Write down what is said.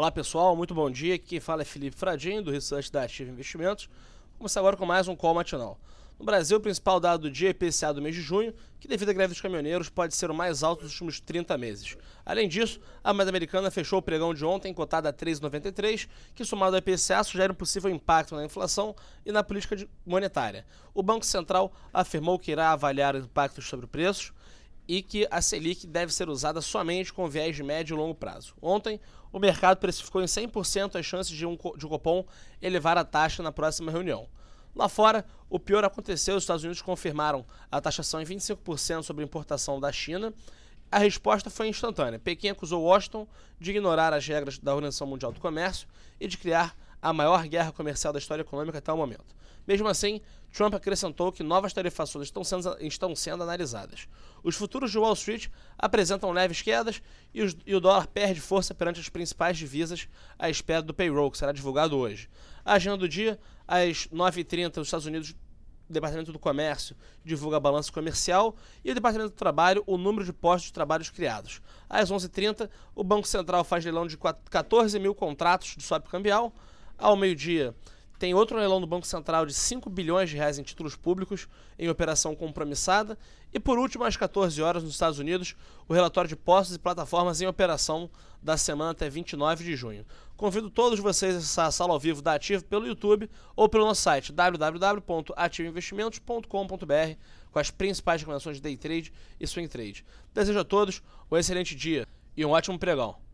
Olá pessoal, muito bom dia. Aqui quem fala é Felipe Fradinho, do Research da Ativa Investimentos. Vamos começar agora com mais um call matinal. No Brasil, o principal dado do dia é IPCA do mês de junho, que devido à greve dos caminhoneiros pode ser o mais alto dos últimos 30 meses. Além disso, a moeda americana fechou o pregão de ontem cotada a 3,93, que somado ao IPCA sugere um possível impacto na inflação e na política monetária. O Banco Central afirmou que irá avaliar os impactos sobre preços e que a Selic deve ser usada somente com viés de médio e longo prazo. Ontem, o mercado precificou em 100% as chances de, um, de Copom elevar a taxa na próxima reunião. Lá fora, o pior aconteceu, os Estados Unidos confirmaram a taxação em 25% sobre a importação da China. A resposta foi instantânea. Pequim acusou Washington de ignorar as regras da Organização Mundial do Comércio e de criar a maior guerra comercial da história econômica até o momento. Mesmo assim, Trump acrescentou que novas tarifações estão sendo, estão sendo analisadas. Os futuros de Wall Street apresentam leves quedas e, os, e, o dólar perde força perante as principais divisas à espera do payroll, que será divulgado hoje. A agenda do dia, às 9h30, os Estados Unidos o Departamento do Comércio divulga a balança comercial e o Departamento do Trabalho o número de postos de trabalho criados. Às 11h30, o Banco Central faz leilão de 14 mil contratos de swap cambial. Ao meio-dia, tem outro leilão do Banco Central de 5 bilhões de reais em títulos públicos em operação compromissada. E por último, às 14 horas nos Estados Unidos, o relatório de postos e plataformas em operação da semana até 29 de junho. Convido todos vocês a acessar a sala ao vivo da Ativo pelo YouTube ou pelo nosso site www.ativoinvestimentos.com.br com as principais recomendações de day trade e swing trade. Desejo a todos um excelente dia e um ótimo pregão.